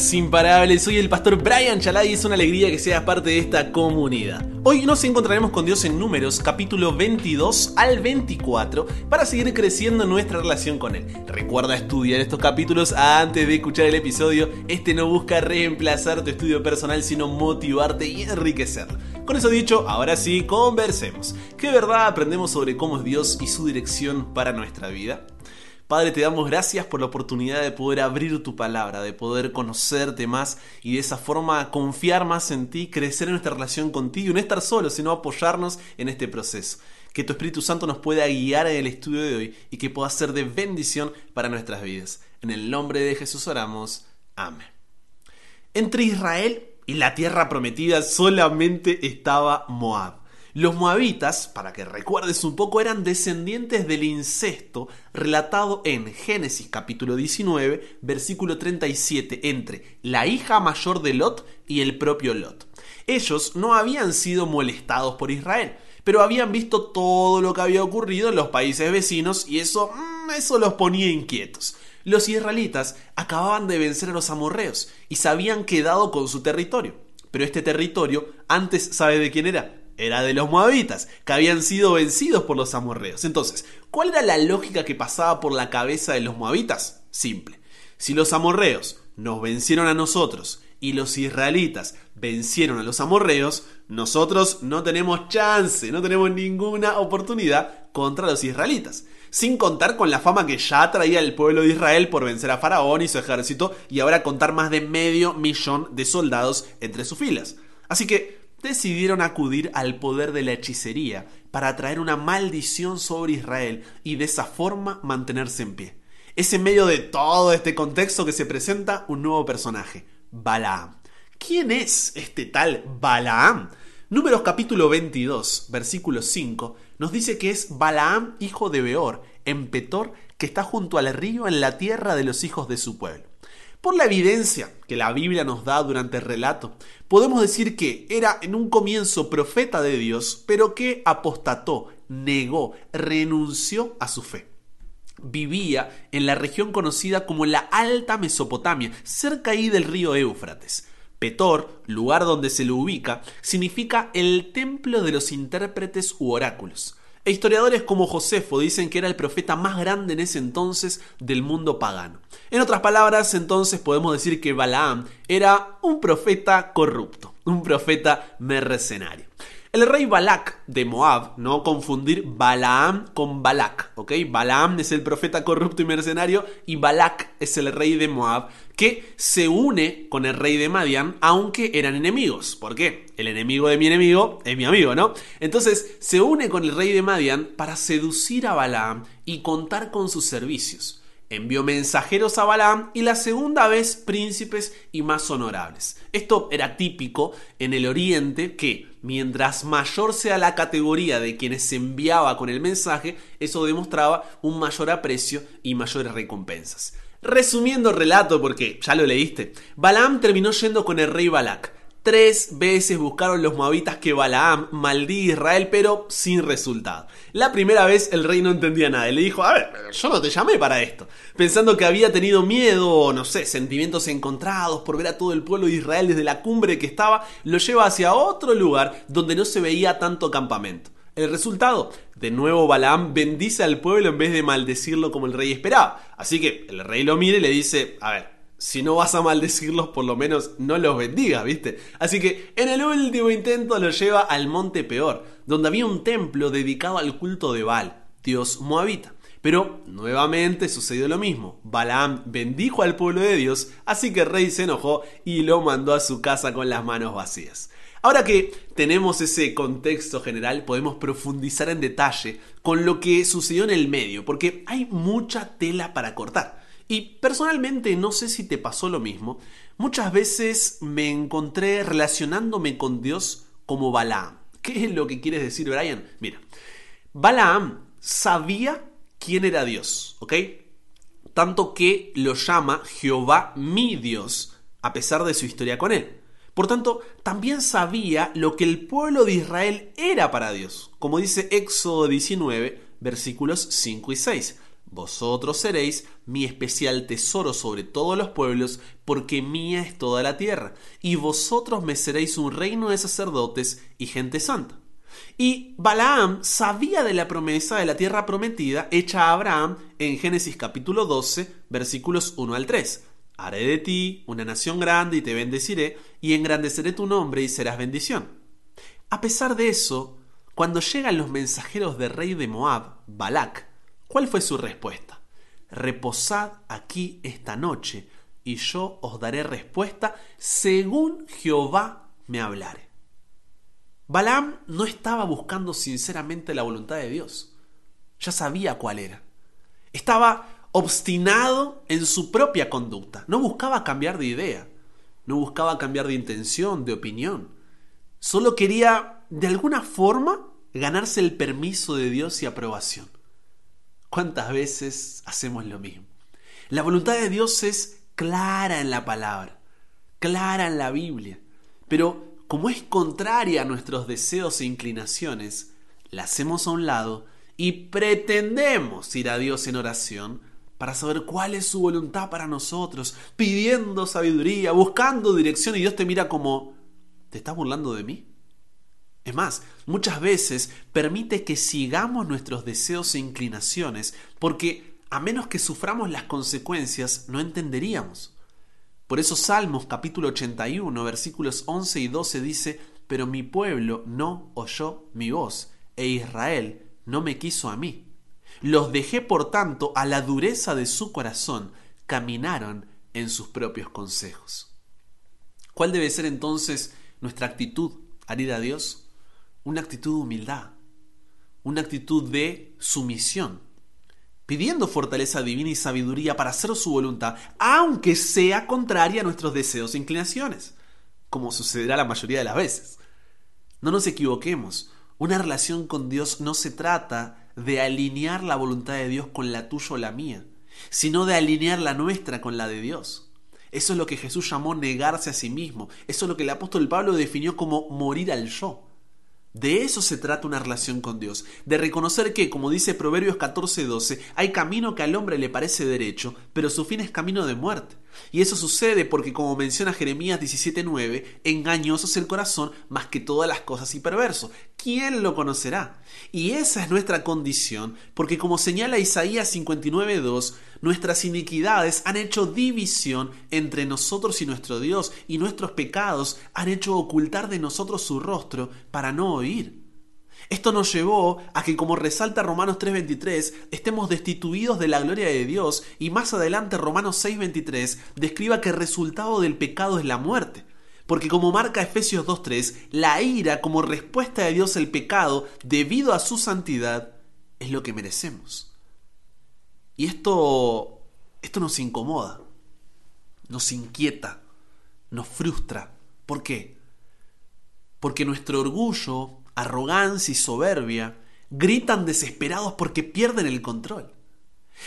Imparables. Soy el pastor Brian Chalá y es una alegría que seas parte de esta comunidad. Hoy nos encontraremos con Dios en Números, capítulo 22 al 24, para seguir creciendo nuestra relación con Él. Recuerda estudiar estos capítulos antes de escuchar el episodio. Este no busca reemplazar tu estudio personal, sino motivarte y enriquecerlo. Con eso dicho, ahora sí, conversemos. ¿Qué verdad aprendemos sobre cómo es Dios y su dirección para nuestra vida? Padre, te damos gracias por la oportunidad de poder abrir tu palabra, de poder conocerte más y de esa forma confiar más en ti, crecer en nuestra relación contigo y no estar solos, sino apoyarnos en este proceso. Que tu Espíritu Santo nos pueda guiar en el estudio de hoy y que pueda ser de bendición para nuestras vidas. En el nombre de Jesús oramos. Amén. Entre Israel y la tierra prometida solamente estaba Moab. Los moabitas, para que recuerdes un poco, eran descendientes del incesto relatado en Génesis capítulo 19, versículo 37, entre la hija mayor de Lot y el propio Lot. Ellos no habían sido molestados por Israel, pero habían visto todo lo que había ocurrido en los países vecinos y eso, mm, eso los ponía inquietos. Los israelitas acababan de vencer a los amorreos y se habían quedado con su territorio. Pero este territorio antes sabe de quién era, era de los moabitas, que habían sido vencidos por los amorreos. Entonces, ¿cuál era la lógica que pasaba por la cabeza de los moabitas? Simple. Si los amorreos nos vencieron a nosotros y los israelitas vencieron a los amorreos, nosotros no tenemos chance, no tenemos ninguna oportunidad contra los israelitas. Sin contar con la fama que ya traía el pueblo de Israel por vencer a Faraón y su ejército y ahora contar más de medio millón de soldados entre sus filas. Así que decidieron acudir al poder de la hechicería para traer una maldición sobre Israel y de esa forma mantenerse en pie. Es en medio de todo este contexto que se presenta un nuevo personaje, Balaam. ¿Quién es este tal Balaam? Números capítulo 22, versículo 5, nos dice que es Balaam, hijo de Beor, en Petor, que está junto al río en la tierra de los hijos de su pueblo. Por la evidencia que la Biblia nos da durante el relato, podemos decir que era en un comienzo profeta de Dios, pero que apostató, negó, renunció a su fe. Vivía en la región conocida como la Alta Mesopotamia, cerca ahí del río Éufrates. Petor, lugar donde se lo ubica, significa el templo de los intérpretes u oráculos. E historiadores como Josefo dicen que era el profeta más grande en ese entonces del mundo pagano. En otras palabras, entonces podemos decir que Balaam era un profeta corrupto, un profeta mercenario. El rey Balak de Moab, no confundir Balaam con Balak, ¿ok? Balaam es el profeta corrupto y mercenario y Balak es el rey de Moab que se une con el rey de Madian aunque eran enemigos. ¿Por qué? El enemigo de mi enemigo es mi amigo, ¿no? Entonces se une con el rey de Madian para seducir a Balaam y contar con sus servicios envió mensajeros a Balaam y la segunda vez príncipes y más honorables. Esto era típico en el oriente que mientras mayor sea la categoría de quienes se enviaba con el mensaje, eso demostraba un mayor aprecio y mayores recompensas. Resumiendo el relato, porque ya lo leíste, Balaam terminó yendo con el rey Balak Tres veces buscaron los moabitas que Balaam maldí Israel, pero sin resultado. La primera vez el rey no entendía nada y le dijo, a ver, yo no te llamé para esto. Pensando que había tenido miedo o, no sé, sentimientos encontrados por ver a todo el pueblo de Israel desde la cumbre que estaba, lo lleva hacia otro lugar donde no se veía tanto campamento. El resultado, de nuevo Balaam bendice al pueblo en vez de maldecirlo como el rey esperaba. Así que el rey lo mira y le dice, a ver, si no vas a maldecirlos, por lo menos no los bendiga, ¿viste? Así que en el último intento lo lleva al monte Peor, donde había un templo dedicado al culto de Baal, dios moabita. Pero nuevamente sucedió lo mismo. Balaam bendijo al pueblo de Dios, así que el rey se enojó y lo mandó a su casa con las manos vacías. Ahora que tenemos ese contexto general, podemos profundizar en detalle con lo que sucedió en el medio, porque hay mucha tela para cortar. Y personalmente no sé si te pasó lo mismo, muchas veces me encontré relacionándome con Dios como Balaam. ¿Qué es lo que quieres decir, Brian? Mira, Balaam sabía quién era Dios, ¿ok? Tanto que lo llama Jehová mi Dios, a pesar de su historia con él. Por tanto, también sabía lo que el pueblo de Israel era para Dios, como dice Éxodo 19, versículos 5 y 6. Vosotros seréis mi especial tesoro sobre todos los pueblos, porque mía es toda la tierra, y vosotros me seréis un reino de sacerdotes y gente santa. Y Balaam sabía de la promesa de la tierra prometida hecha a Abraham en Génesis capítulo 12, versículos 1 al 3. Haré de ti una nación grande y te bendeciré, y engrandeceré tu nombre y serás bendición. A pesar de eso, cuando llegan los mensajeros del rey de Moab, Balac, ¿cuál fue su respuesta? Reposad aquí esta noche, y yo os daré respuesta según Jehová me hablare. Balaam no estaba buscando sinceramente la voluntad de Dios. Ya sabía cuál era. Estaba obstinado en su propia conducta. No buscaba cambiar de idea. No buscaba cambiar de intención, de opinión. Solo quería, de alguna forma, ganarse el permiso de Dios y aprobación. ¿Cuántas veces hacemos lo mismo? La voluntad de Dios es clara en la palabra, clara en la Biblia, pero como es contraria a nuestros deseos e inclinaciones, la hacemos a un lado y pretendemos ir a Dios en oración para saber cuál es su voluntad para nosotros, pidiendo sabiduría, buscando dirección y Dios te mira como, ¿te estás burlando de mí? Es más, muchas veces permite que sigamos nuestros deseos e inclinaciones porque a menos que suframos las consecuencias no entenderíamos. Por eso Salmos capítulo 81 versículos 11 y 12 dice, pero mi pueblo no oyó mi voz, e Israel no me quiso a mí. Los dejé por tanto a la dureza de su corazón, caminaron en sus propios consejos. ¿Cuál debe ser entonces nuestra actitud al ir a Dios? Una actitud de humildad, una actitud de sumisión pidiendo fortaleza divina y sabiduría para hacer su voluntad, aunque sea contraria a nuestros deseos e inclinaciones, como sucederá la mayoría de las veces. No nos equivoquemos, una relación con Dios no se trata de alinear la voluntad de Dios con la tuya o la mía, sino de alinear la nuestra con la de Dios. Eso es lo que Jesús llamó negarse a sí mismo, eso es lo que el apóstol Pablo definió como morir al yo. De eso se trata una relación con Dios, de reconocer que, como dice Proverbios 14:12, hay camino que al hombre le parece derecho, pero su fin es camino de muerte. Y eso sucede porque, como menciona Jeremías 17:9, engañoso es el corazón más que todas las cosas y perverso. ¿Quién lo conocerá? Y esa es nuestra condición, porque como señala Isaías 59:2, nuestras iniquidades han hecho división entre nosotros y nuestro Dios, y nuestros pecados han hecho ocultar de nosotros su rostro para no oír. Esto nos llevó a que, como resalta Romanos 3:23, estemos destituidos de la gloria de Dios y más adelante Romanos 6:23 describa que el resultado del pecado es la muerte. Porque como marca Efesios 2.3, la ira como respuesta de Dios al pecado debido a su santidad es lo que merecemos. Y esto, esto nos incomoda, nos inquieta, nos frustra. ¿Por qué? Porque nuestro orgullo, arrogancia y soberbia gritan desesperados porque pierden el control.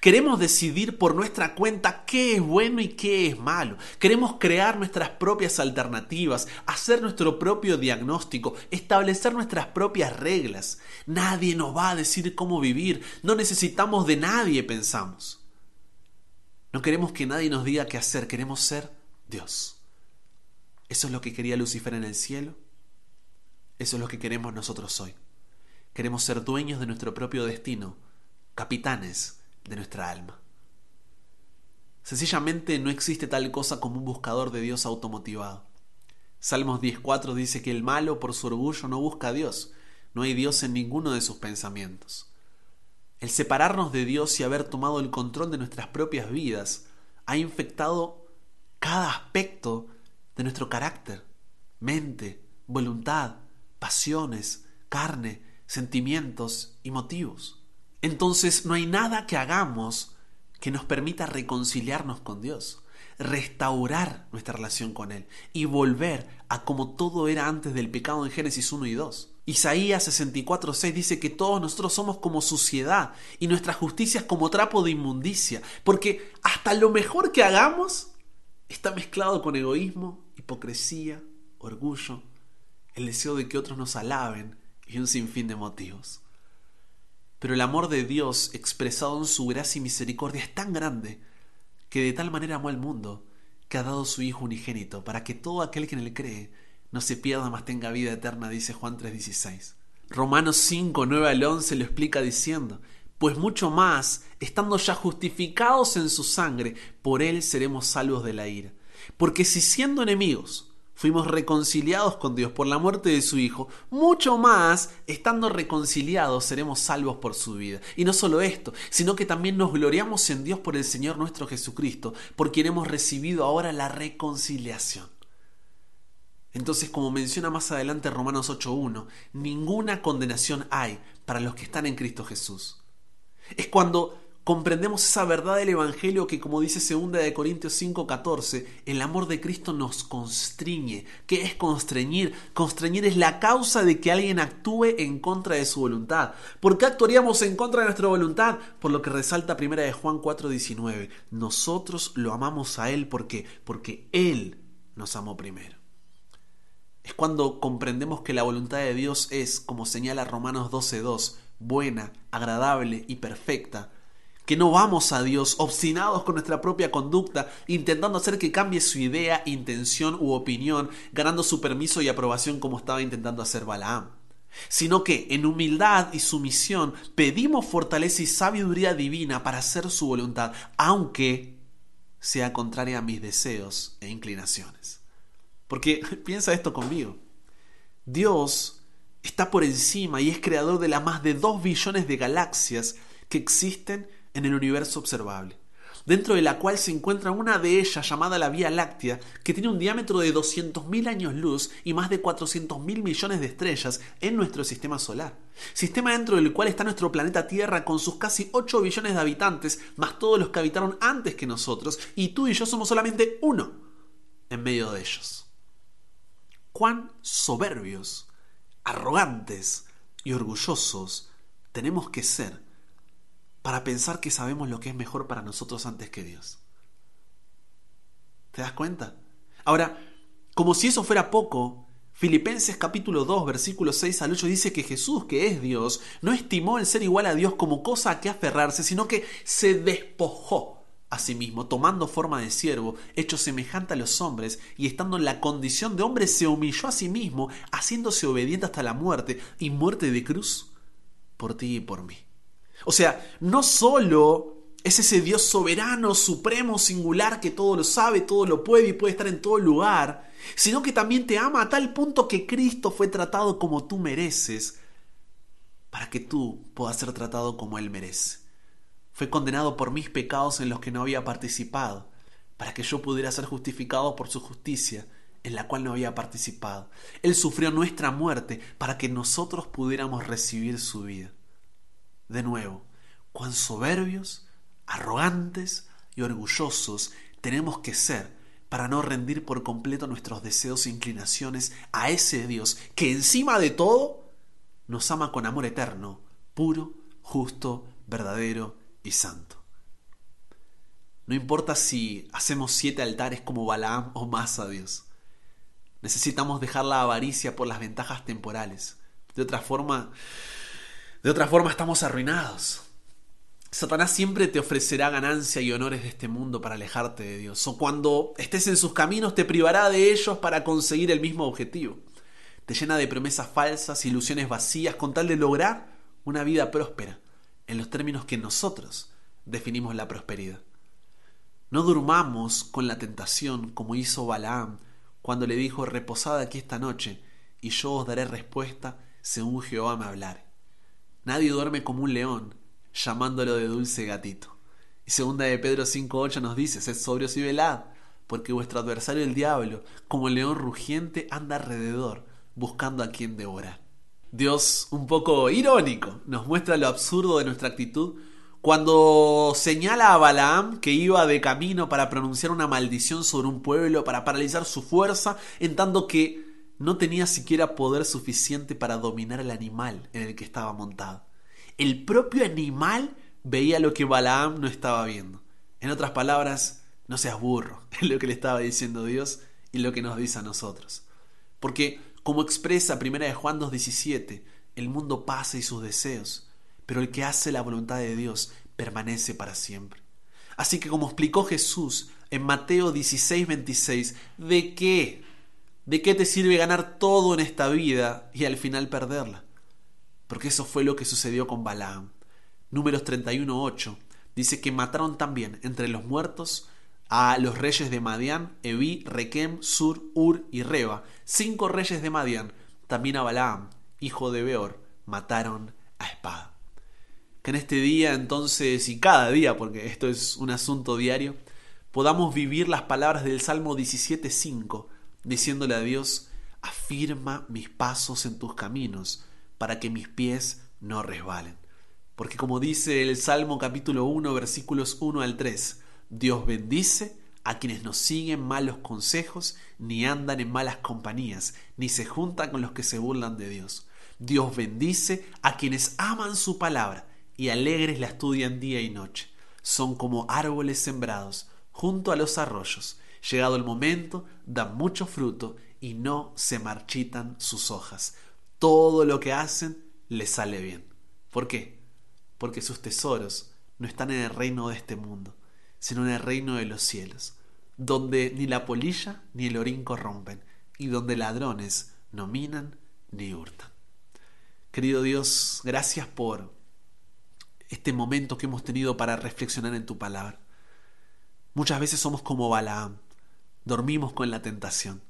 Queremos decidir por nuestra cuenta qué es bueno y qué es malo. Queremos crear nuestras propias alternativas, hacer nuestro propio diagnóstico, establecer nuestras propias reglas. Nadie nos va a decir cómo vivir. No necesitamos de nadie, pensamos. No queremos que nadie nos diga qué hacer, queremos ser Dios. ¿Eso es lo que quería Lucifer en el cielo? Eso es lo que queremos nosotros hoy. Queremos ser dueños de nuestro propio destino, capitanes de nuestra alma. Sencillamente no existe tal cosa como un buscador de Dios automotivado. Salmos 10.4 dice que el malo por su orgullo no busca a Dios, no hay Dios en ninguno de sus pensamientos. El separarnos de Dios y haber tomado el control de nuestras propias vidas ha infectado cada aspecto de nuestro carácter, mente, voluntad, pasiones, carne, sentimientos y motivos. Entonces no hay nada que hagamos que nos permita reconciliarnos con Dios, restaurar nuestra relación con Él y volver a como todo era antes del pecado en Génesis 1 y 2. Isaías 64:6 dice que todos nosotros somos como suciedad y nuestra justicia es como trapo de inmundicia, porque hasta lo mejor que hagamos está mezclado con egoísmo, hipocresía, orgullo, el deseo de que otros nos alaben y un sinfín de motivos. Pero el amor de Dios expresado en su gracia y misericordia es tan grande que de tal manera amó al mundo que ha dado su Hijo unigénito para que todo aquel que en él cree no se pierda más tenga vida eterna, dice Juan 3:16. Romanos 5, 9 al 11 lo explica diciendo, pues mucho más, estando ya justificados en su sangre, por él seremos salvos de la ira. Porque si siendo enemigos, fuimos reconciliados con Dios por la muerte de su Hijo, mucho más, estando reconciliados, seremos salvos por su vida. Y no solo esto, sino que también nos gloriamos en Dios por el Señor nuestro Jesucristo, por quien hemos recibido ahora la reconciliación. Entonces, como menciona más adelante Romanos 8.1, ninguna condenación hay para los que están en Cristo Jesús. Es cuando comprendemos esa verdad del Evangelio que, como dice 2 de Corintios 5:14, el amor de Cristo nos constriñe. ¿Qué es constreñir? Constreñir es la causa de que alguien actúe en contra de su voluntad. ¿Por qué actuaríamos en contra de nuestra voluntad? Por lo que resalta primera de Juan 4:19. Nosotros lo amamos a Él porque porque Él nos amó primero. Es cuando comprendemos que la voluntad de Dios es, como señala Romanos 12:2, buena, agradable y perfecta que no vamos a Dios obstinados con nuestra propia conducta, intentando hacer que cambie su idea, intención u opinión, ganando su permiso y aprobación como estaba intentando hacer Balaam, sino que en humildad y sumisión pedimos fortaleza y sabiduría divina para hacer su voluntad, aunque sea contraria a mis deseos e inclinaciones. Porque piensa esto conmigo. Dios está por encima y es creador de las más de dos billones de galaxias que existen en el universo observable, dentro de la cual se encuentra una de ellas llamada la Vía Láctea, que tiene un diámetro de 200.000 años luz y más de 400.000 millones de estrellas en nuestro sistema solar. Sistema dentro del cual está nuestro planeta Tierra con sus casi 8 billones de habitantes, más todos los que habitaron antes que nosotros, y tú y yo somos solamente uno en medio de ellos. Cuán soberbios, arrogantes y orgullosos tenemos que ser para pensar que sabemos lo que es mejor para nosotros antes que Dios. ¿Te das cuenta? Ahora, como si eso fuera poco, Filipenses capítulo 2, versículo 6 al 8 dice que Jesús, que es Dios, no estimó el ser igual a Dios como cosa a que aferrarse, sino que se despojó a sí mismo, tomando forma de siervo, hecho semejante a los hombres, y estando en la condición de hombre, se humilló a sí mismo, haciéndose obediente hasta la muerte, y muerte de cruz, por ti y por mí. O sea, no solo es ese Dios soberano, supremo, singular, que todo lo sabe, todo lo puede y puede estar en todo lugar, sino que también te ama a tal punto que Cristo fue tratado como tú mereces, para que tú puedas ser tratado como Él merece. Fue condenado por mis pecados en los que no había participado, para que yo pudiera ser justificado por su justicia, en la cual no había participado. Él sufrió nuestra muerte para que nosotros pudiéramos recibir su vida de nuevo, cuán soberbios, arrogantes y orgullosos tenemos que ser para no rendir por completo nuestros deseos e inclinaciones a ese Dios que encima de todo nos ama con amor eterno, puro, justo, verdadero y santo. No importa si hacemos siete altares como Balaam o más a Dios. Necesitamos dejar la avaricia por las ventajas temporales. De otra forma, de otra forma estamos arruinados. Satanás siempre te ofrecerá ganancia y honores de este mundo para alejarte de Dios. O cuando estés en sus caminos te privará de ellos para conseguir el mismo objetivo. Te llena de promesas falsas, ilusiones vacías, con tal de lograr una vida próspera, en los términos que nosotros definimos la prosperidad. No durmamos con la tentación como hizo Balaam cuando le dijo, reposad aquí esta noche, y yo os daré respuesta según Jehová me hablare. Nadie duerme como un león, llamándolo de dulce gatito. Y segunda de Pedro 5.8 nos dice, sed sobrios y velad, porque vuestro adversario el diablo, como el león rugiente, anda alrededor, buscando a quien devorar. Dios, un poco irónico, nos muestra lo absurdo de nuestra actitud cuando señala a Balaam que iba de camino para pronunciar una maldición sobre un pueblo, para paralizar su fuerza, en tanto que no tenía siquiera poder suficiente para dominar el animal en el que estaba montado. El propio animal veía lo que Balaam no estaba viendo. En otras palabras, no seas burro, es lo que le estaba diciendo Dios y lo que nos dice a nosotros. Porque, como expresa 1 de Juan 2.17, el mundo pasa y sus deseos, pero el que hace la voluntad de Dios permanece para siempre. Así que como explicó Jesús en Mateo 16, 26, ¿de qué? ¿De qué te sirve ganar todo en esta vida y al final perderla? Porque eso fue lo que sucedió con Balaam. Números 31, 8 dice que mataron también entre los muertos a los reyes de Madián, Evi, Requem, Sur, Ur y Reba. Cinco reyes de Madián, también a Balaam, hijo de Beor, mataron a espada. Que en este día entonces, y cada día, porque esto es un asunto diario, podamos vivir las palabras del Salmo 17.5, diciéndole a Dios, afirma mis pasos en tus caminos, para que mis pies no resbalen. Porque como dice el Salmo capítulo 1, versículos 1 al 3, Dios bendice a quienes no siguen malos consejos, ni andan en malas compañías, ni se juntan con los que se burlan de Dios. Dios bendice a quienes aman su palabra y alegres la estudian día y noche. Son como árboles sembrados junto a los arroyos. Llegado el momento, dan mucho fruto y no se marchitan sus hojas. Todo lo que hacen les sale bien. ¿Por qué? Porque sus tesoros no están en el reino de este mundo, sino en el reino de los cielos, donde ni la polilla ni el orín corrompen, y donde ladrones no minan ni hurtan. Querido Dios, gracias por este momento que hemos tenido para reflexionar en tu palabra. Muchas veces somos como Balaam, dormimos con la tentación.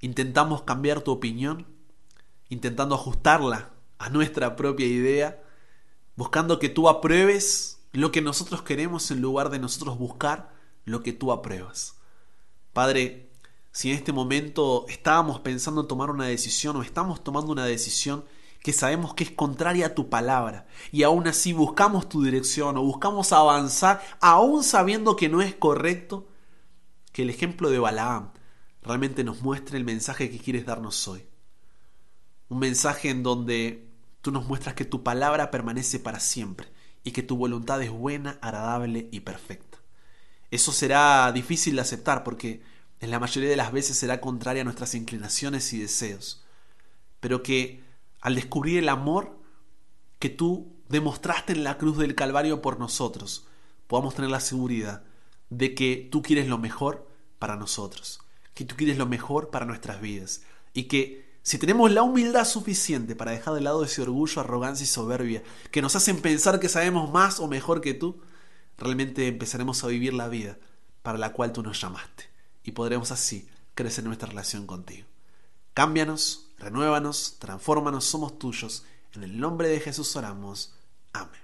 Intentamos cambiar tu opinión, intentando ajustarla a nuestra propia idea, buscando que tú apruebes lo que nosotros queremos en lugar de nosotros buscar lo que tú apruebas. Padre, si en este momento estábamos pensando en tomar una decisión o estamos tomando una decisión que sabemos que es contraria a tu palabra y aún así buscamos tu dirección o buscamos avanzar aún sabiendo que no es correcto, que el ejemplo de Balaam realmente nos muestre el mensaje que quieres darnos hoy. Un mensaje en donde tú nos muestras que tu palabra permanece para siempre y que tu voluntad es buena, agradable y perfecta. Eso será difícil de aceptar porque en la mayoría de las veces será contraria a nuestras inclinaciones y deseos, pero que al descubrir el amor que tú demostraste en la cruz del Calvario por nosotros, podamos tener la seguridad de que tú quieres lo mejor para nosotros, que tú quieres lo mejor para nuestras vidas y que si tenemos la humildad suficiente para dejar de lado ese orgullo, arrogancia y soberbia que nos hacen pensar que sabemos más o mejor que tú, realmente empezaremos a vivir la vida para la cual tú nos llamaste y podremos así crecer nuestra relación contigo. Cámbianos, renuévanos, transfórmanos, somos tuyos. En el nombre de Jesús oramos. Amén